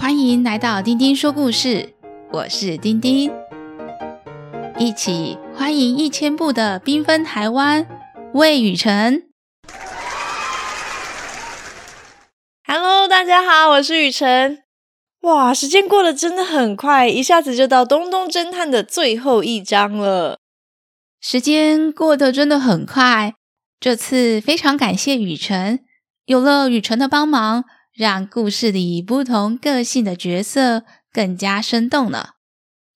欢迎来到丁丁说故事，我是丁丁，一起欢迎一千步的缤纷台湾，魏雨辰。Hello，大家好，我是雨辰。哇，时间过得真的很快，一下子就到《东东侦探》的最后一章了。时间过得真的很快，这次非常感谢雨辰，有了雨辰的帮忙，让故事里不同个性的角色更加生动了。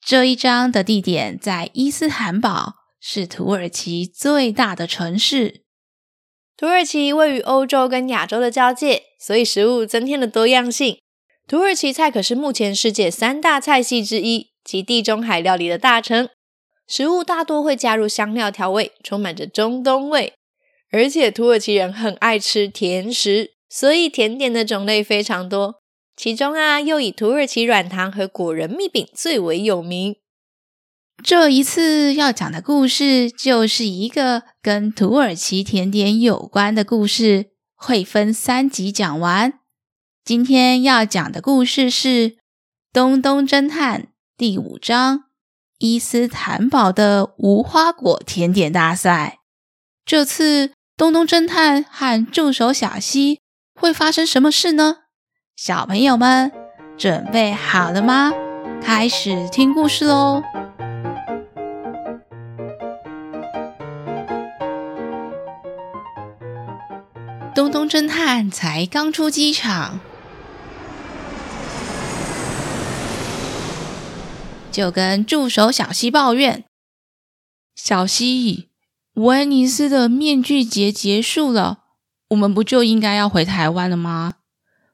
这一章的地点在伊斯坦堡，是土耳其最大的城市。土耳其位于欧洲跟亚洲的交界，所以食物增添了多样性。土耳其菜可是目前世界三大菜系之一，及地中海料理的大成。食物大多会加入香料调味，充满着中东味。而且土耳其人很爱吃甜食，所以甜点的种类非常多。其中啊，又以土耳其软糖和果仁蜜饼最为有名。这一次要讲的故事，就是一个跟土耳其甜点有关的故事，会分三集讲完。今天要讲的故事是《东东侦探》第五章：伊斯坦堡的无花果甜点大赛。这次东东侦探和助手小西会发生什么事呢？小朋友们准备好了吗？开始听故事喽！东东侦探才刚出机场。就跟助手小西抱怨：“小希，威尼斯的面具节结束了，我们不就应该要回台湾了吗？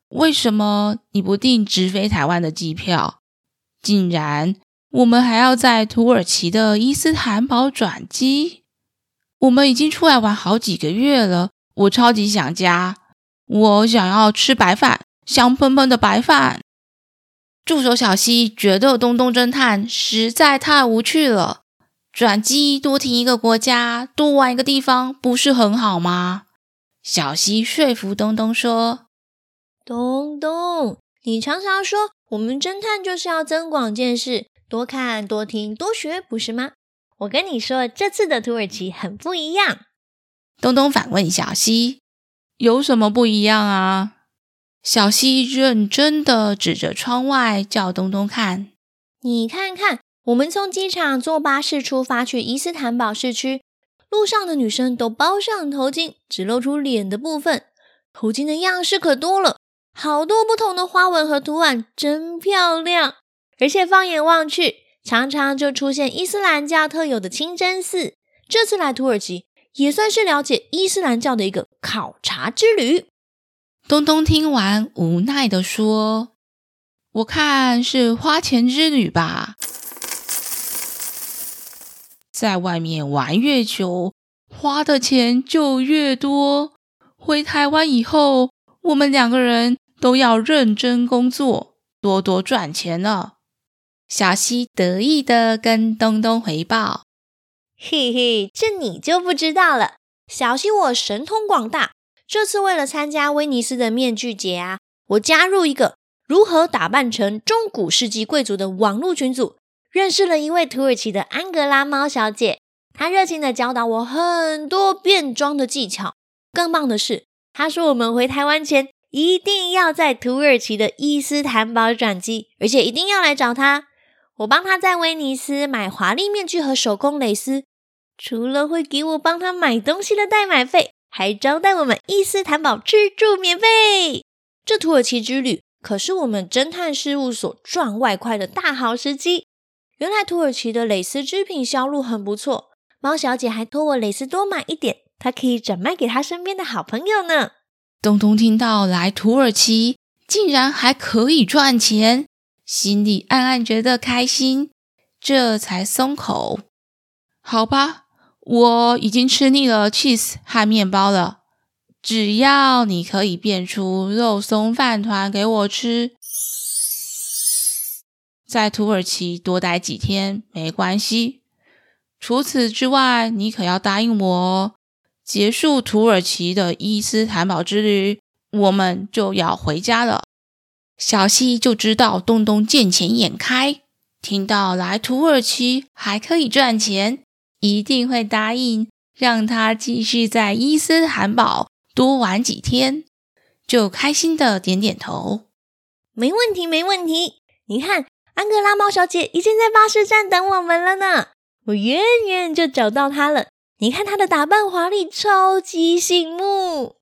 为什么你不订直飞台湾的机票？竟然我们还要在土耳其的伊斯坦堡转机？我们已经出来玩好几个月了，我超级想家，我想要吃白饭，香喷喷的白饭。”助手小西觉得东东侦探实在太无趣了，转机多停一个国家，多玩一个地方，不是很好吗？小西说服东东说：“东东，你常常说我们侦探就是要增广见识，多看、多听、多学，不是吗？我跟你说，这次的土耳其很不一样。”东东反问小西：“有什么不一样啊？”小西认真的指着窗外，叫东东看：“你看看，我们从机场坐巴士出发去伊斯坦堡市区，路上的女生都包上头巾，只露出脸的部分。头巾的样式可多了，好多不同的花纹和图案，真漂亮。而且放眼望去，常常就出现伊斯兰教特有的清真寺。这次来土耳其，也算是了解伊斯兰教的一个考察之旅。”东东听完，无奈地说：“我看是花钱之旅吧，在外面玩越久，花的钱就越多。回台湾以后，我们两个人都要认真工作，多多赚钱了。”小西得意地跟东东回报：“嘿嘿，这你就不知道了。小西我神通广大。”这次为了参加威尼斯的面具节啊，我加入一个如何打扮成中古世纪贵族的网络群组，认识了一位土耳其的安格拉猫小姐，她热情地教导我很多变装的技巧。更棒的是，她说我们回台湾前一定要在土耳其的伊斯坦堡转机，而且一定要来找她。我帮她在威尼斯买华丽面具和手工蕾丝，除了会给我帮她买东西的代买费。还招待我们伊斯坦堡吃住免费，这土耳其之旅可是我们侦探事务所赚外快的大好时机。原来土耳其的蕾丝织品销路很不错，猫小姐还托我蕾丝多买一点，她可以转卖给她身边的好朋友呢。东东听到来土耳其竟然还可以赚钱，心里暗暗觉得开心，这才松口。好吧。我已经吃腻了 cheese 和面包了，只要你可以变出肉松饭团给我吃，在土耳其多待几天没关系。除此之外，你可要答应我哦，结束土耳其的伊斯坦堡之旅，我们就要回家了。小溪就知道东东见钱眼开，听到来土耳其还可以赚钱，一定会答应让他继续在伊斯坦堡多玩几天，就开心的点点头。没问题，没问题。你看，安格拉猫小姐已经在巴士站等我们了呢。我远远就找到她了。你看她的打扮华丽，超级醒目。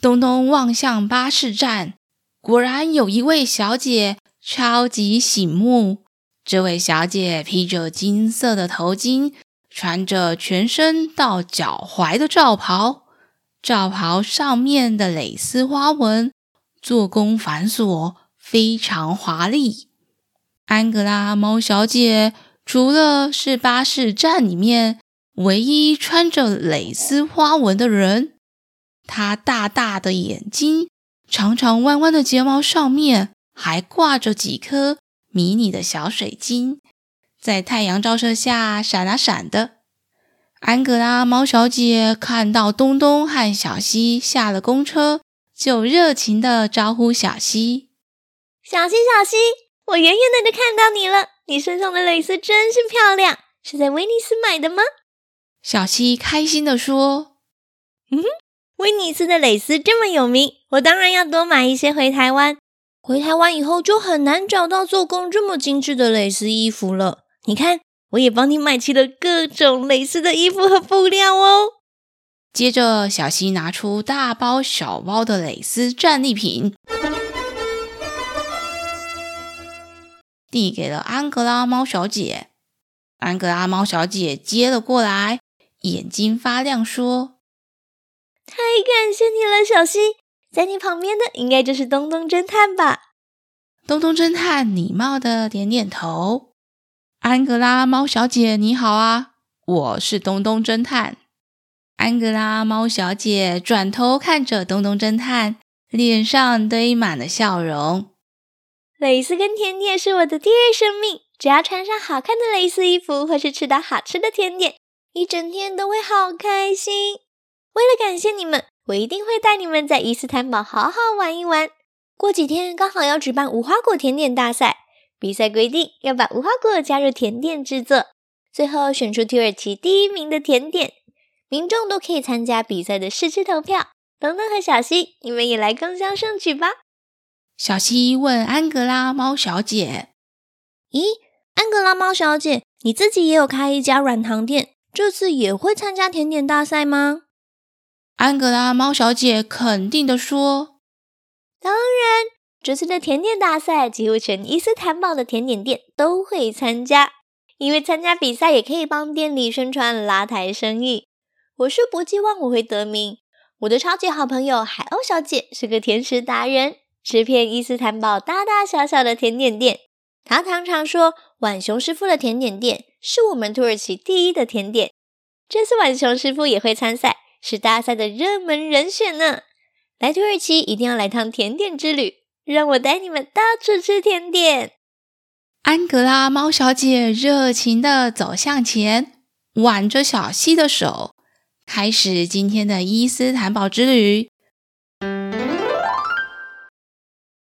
东东望向巴士站，果然有一位小姐超级醒目。这位小姐披着金色的头巾，穿着全身到脚踝的罩袍，罩袍上面的蕾丝花纹做工繁琐，非常华丽。安格拉猫小姐除了是巴士站里面唯一穿着蕾丝花纹的人。它大大的眼睛，长长弯弯的睫毛上面还挂着几颗迷你的小水晶，在太阳照射下闪啊闪的。安格拉猫小姐看到东东和小西下了公车，就热情的招呼小溪：“小溪，小溪，我远远的就看到你了，你身上的蕾丝真是漂亮，是在威尼斯买的吗？”小溪开心的说：“嗯。”威尼斯的蕾丝这么有名，我当然要多买一些回台湾。回台湾以后就很难找到做工这么精致的蕾丝衣服了。你看，我也帮你买齐了各种蕾丝的衣服和布料哦。接着，小西拿出大包小包的蕾丝战利品，递给了安格拉猫小姐。安格拉猫小姐接了过来，眼睛发亮，说。太感谢你了，小西。在你旁边的应该就是东东侦探吧？东东侦探礼貌的点点头。安格拉猫小姐，你好啊，我是东东侦探。安格拉猫小姐转头看着东东侦探，脸上堆满了笑容。蕾丝跟甜点是我的第二生命，只要穿上好看的蕾丝衣服，或是吃到好吃的甜点，一整天都会好开心。为了感谢你们，我一定会带你们在伊斯坦堡好好玩一玩。过几天刚好要举办无花果甜点大赛，比赛规定要把无花果加入甜点制作，最后选出土耳其第一名的甜点。民众都可以参加比赛的试吃投票。等等和小西，你们也来共襄盛举吧。小西问安格拉猫小姐：“咦，安格拉猫小姐，你自己也有开一家软糖店，这次也会参加甜点大赛吗？”安格拉猫小姐肯定的说：“当然，这次的甜点大赛，几乎全伊斯坦堡的甜点店都会参加，因为参加比赛也可以帮店里宣传拉抬生意。我是不寄望我会得名。我的超级好朋友海鸥小姐是个甜食达人，吃遍伊斯坦堡大大小小的甜点店。她常常说，浣熊师傅的甜点店是我们土耳其第一的甜点。这次浣熊师傅也会参赛。”是大赛的热门人选呢！来土耳其一定要来趟甜点之旅，让我带你们到处吃甜点。安格拉猫小姐热情地走向前，挽着小溪的手，开始今天的伊斯坦堡之旅。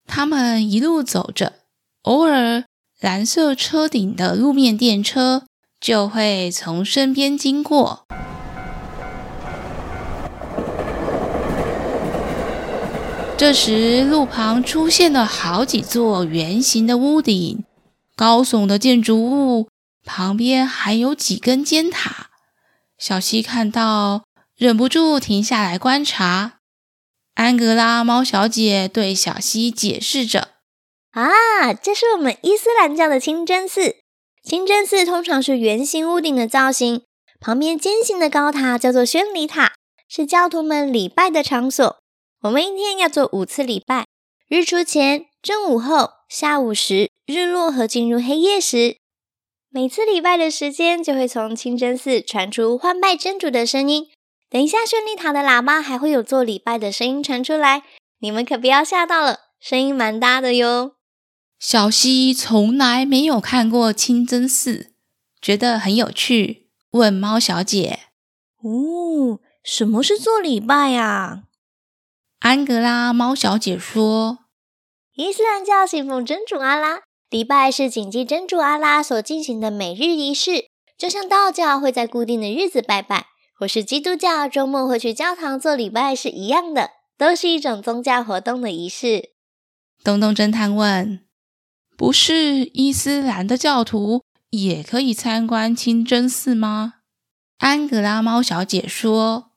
他们一路走着，偶尔蓝色车顶的路面电车就会从身边经过。这时，路旁出现了好几座圆形的屋顶，高耸的建筑物旁边还有几根尖塔。小溪看到，忍不住停下来观察。安格拉猫小姐对小溪解释着：“啊，这是我们伊斯兰教的清真寺。清真寺通常是圆形屋顶的造型，旁边尖形的高塔叫做宣礼塔，是教徒们礼拜的场所。”我们一天要做五次礼拜：日出前、正午后、下午时、日落和进入黑夜时。每次礼拜的时间就会从清真寺传出欢拜真主的声音。等一下，宣礼塔的喇叭还会有做礼拜的声音传出来，你们可不要吓到了，声音蛮大的哟。小溪从来没有看过清真寺，觉得很有趣，问猫小姐：“哦，什么是做礼拜呀？”安格拉猫小姐说：“伊斯兰教信奉真主阿拉，礼拜是谨记真主阿拉所进行的每日仪式，就像道教会在固定的日子拜拜，或是基督教周末会去教堂做礼拜是一样的，都是一种宗教活动的仪式。”东东侦探问：“不是伊斯兰的教徒也可以参观清真寺吗？”安格拉猫小姐说：“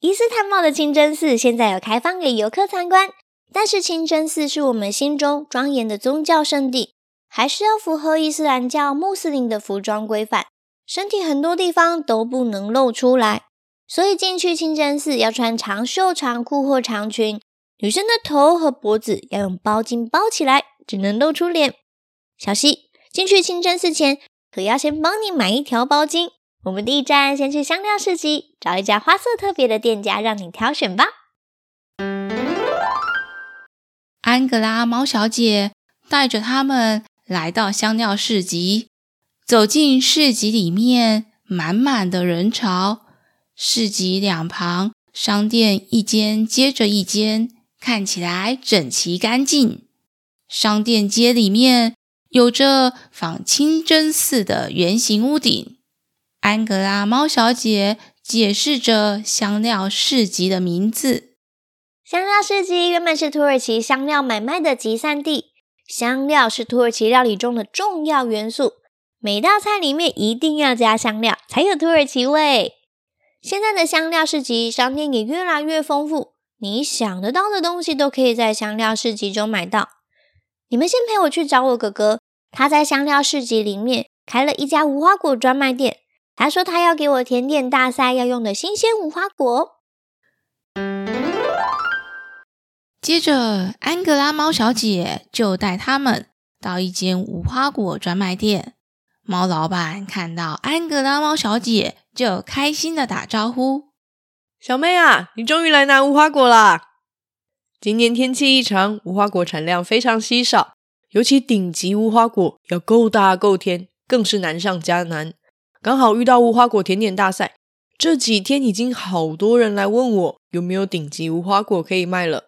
伊斯坦堡的清真寺现在有开放给游客参观，但是清真寺是我们心中庄严的宗教圣地，还是要符合伊斯兰教穆斯林的服装规范，身体很多地方都不能露出来。所以进去清真寺要穿长袖长裤或长裙，女生的头和脖子要用包巾包起来，只能露出脸。小希，进去清真寺前可要先帮你买一条包巾。”我们第一站先去香料市集，找一家花色特别的店家，让你挑选吧。安格拉猫小姐带着他们来到香料市集，走进市集里面，满满的人潮。市集两旁商店一间接着一间，看起来整齐干净。商店街里面有着仿清真寺的圆形屋顶。安格拉猫小姐解释着香料市集的名字。香料市集原本是土耳其香料买卖的集散地。香料是土耳其料理中的重要元素，每道菜里面一定要加香料，才有土耳其味。现在的香料市集商店也越来越丰富，你想得到的东西都可以在香料市集中买到。你们先陪我去找我哥哥，他在香料市集里面开了一家无花果专卖店。他说他要给我甜点大赛要用的新鲜无花果。接着，安格拉猫小姐就带他们到一间无花果专卖店。猫老板看到安格拉猫小姐，就开心的打招呼：“小妹啊，你终于来拿无花果啦！今年天气异常，无花果产量非常稀少，尤其顶级无花果要够大够甜，更是难上加难。”刚好遇到无花果甜点大赛，这几天已经好多人来问我有没有顶级无花果可以卖了。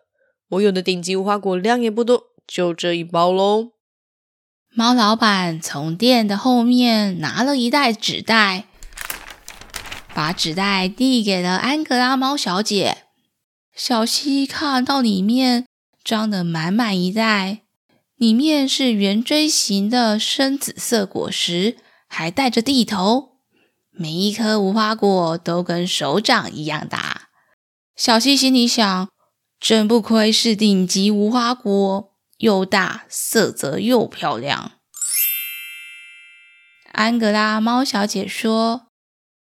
我有的顶级无花果量也不多，就这一包喽。猫老板从店的后面拿了一袋纸袋，把纸袋递给了安格拉猫小姐。小希看到里面装的满满一袋，里面是圆锥形的深紫色果实。还带着蒂头，每一颗无花果都跟手掌一样大。小希心里想：真不愧是顶级无花果，又大，色泽又漂亮。安格拉猫小姐说：“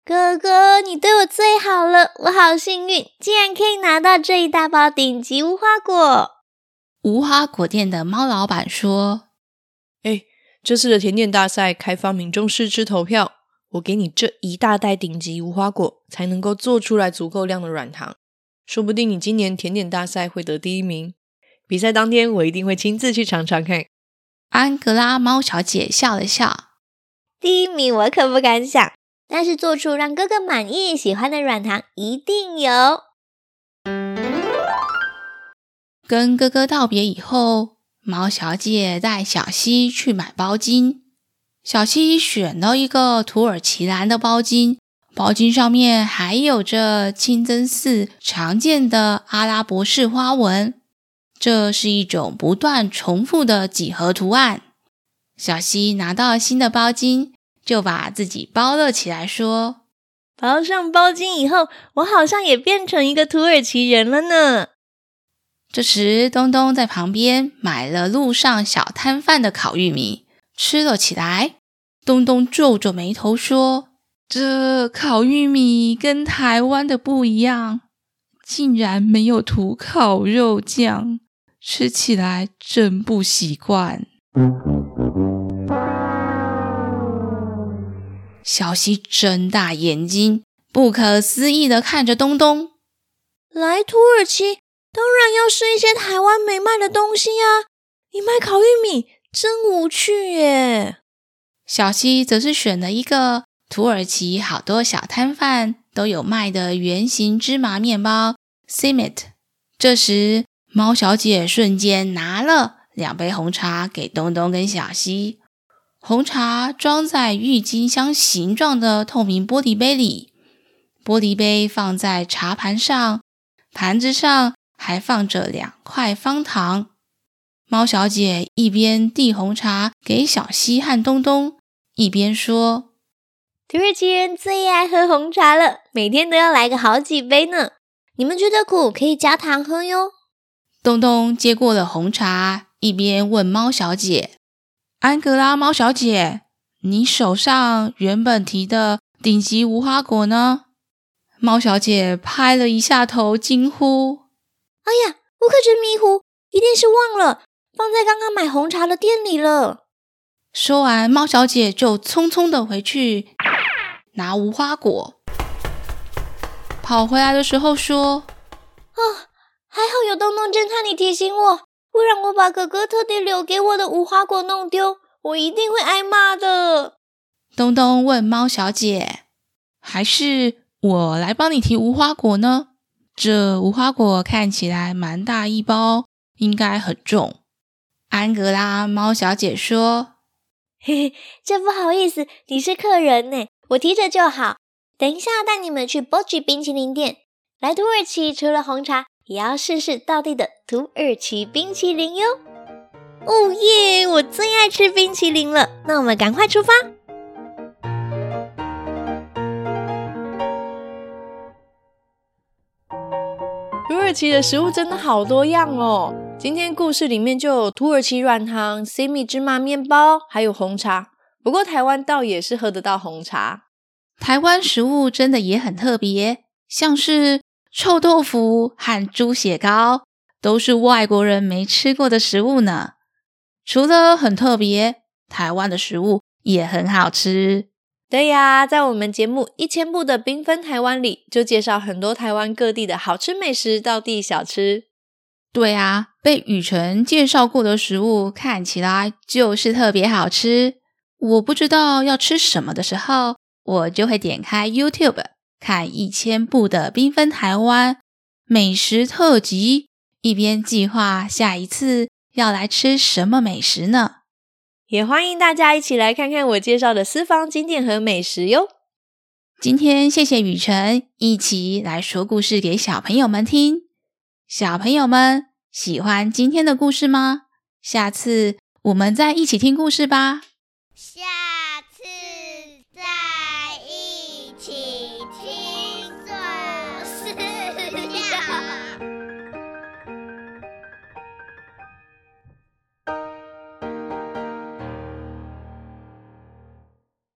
哥哥，你对我最好了，我好幸运，竟然可以拿到这一大包顶级无花果。”无花果店的猫老板说：“哎。”这次的甜点大赛开放民众试吃投票，我给你这一大袋顶级无花果，才能够做出来足够量的软糖。说不定你今年甜点大赛会得第一名。比赛当天，我一定会亲自去尝尝看。安格拉猫小姐笑了笑，第一名我可不敢想，但是做出让哥哥满意、喜欢的软糖一定有。跟哥哥道别以后。猫小姐带小西去买包巾，小西选了一个土耳其蓝的包巾，包巾上面还有着清真寺常见的阿拉伯式花纹，这是一种不断重复的几何图案。小希拿到新的包巾，就把自己包了起来，说：“包上包巾以后，我好像也变成一个土耳其人了呢。”这时，东东在旁边买了路上小摊贩的烤玉米，吃了起来。东东皱皱眉头说：“这烤玉米跟台湾的不一样，竟然没有涂烤肉酱，吃起来真不习惯。”小西睁大眼睛，不可思议的看着东东：“来土耳其。”当然要吃一些台湾没卖的东西呀！你卖烤玉米真无趣耶。小西则是选了一个土耳其好多小摊贩都有卖的圆形芝麻面包 simit，这时，猫小姐瞬间拿了两杯红茶给东东跟小西。红茶装在郁金香形状的透明玻璃杯里，玻璃杯放在茶盘上，盘子上还放着两块方糖。猫小姐一边递红茶给小西和东东，一边说：“土耳其人最爱喝红茶了，每天都要来个好几杯呢。”你们觉得苦可以加糖喝哟。东东接过了红茶，一边问猫小姐：“安格拉猫小姐，你手上原本提的顶级无花果呢？”猫小姐拍了一下头，惊呼：“哎呀，我可真迷糊，一定是忘了放在刚刚买红茶的店里了。”说完，猫小姐就匆匆的回去拿无花果。跑回来的时候说：“啊，还好有东东侦探你提醒我，不然我把哥哥特地留给我的无花果弄丢，我一定会挨骂的。”东东问猫小姐：“还是我来帮你提无花果呢？这无花果看起来蛮大一包，应该很重。”安格拉猫小姐说：“嘿嘿，真不好意思，你是客人呢，我提着就好。”等一下，带你们去波吉冰淇淋店。来土耳其除了红茶，也要试试道地的土耳其冰淇淋哟！哦耶，我最爱吃冰淇淋了。那我们赶快出发。土耳其的食物真的好多样哦。今天故事里面就有土耳其软糖、西米芝麻面包，还有红茶。不过台湾倒也是喝得到红茶。台湾食物真的也很特别，像是臭豆腐和猪血糕，都是外国人没吃过的食物呢。除了很特别，台湾的食物也很好吃。对呀，在我们节目《一千步的缤纷台湾》里，就介绍很多台湾各地的好吃美食、道地小吃。对啊，被雨辰介绍过的食物，看起来就是特别好吃。我不知道要吃什么的时候，我就会点开 YouTube 看一千部的缤纷台湾美食特辑，一边计划下一次要来吃什么美食呢？也欢迎大家一起来看看我介绍的私房景点和美食哟。今天谢谢雨辰一起来说故事给小朋友们听。小朋友们喜欢今天的故事吗？下次我们再一起听故事吧。下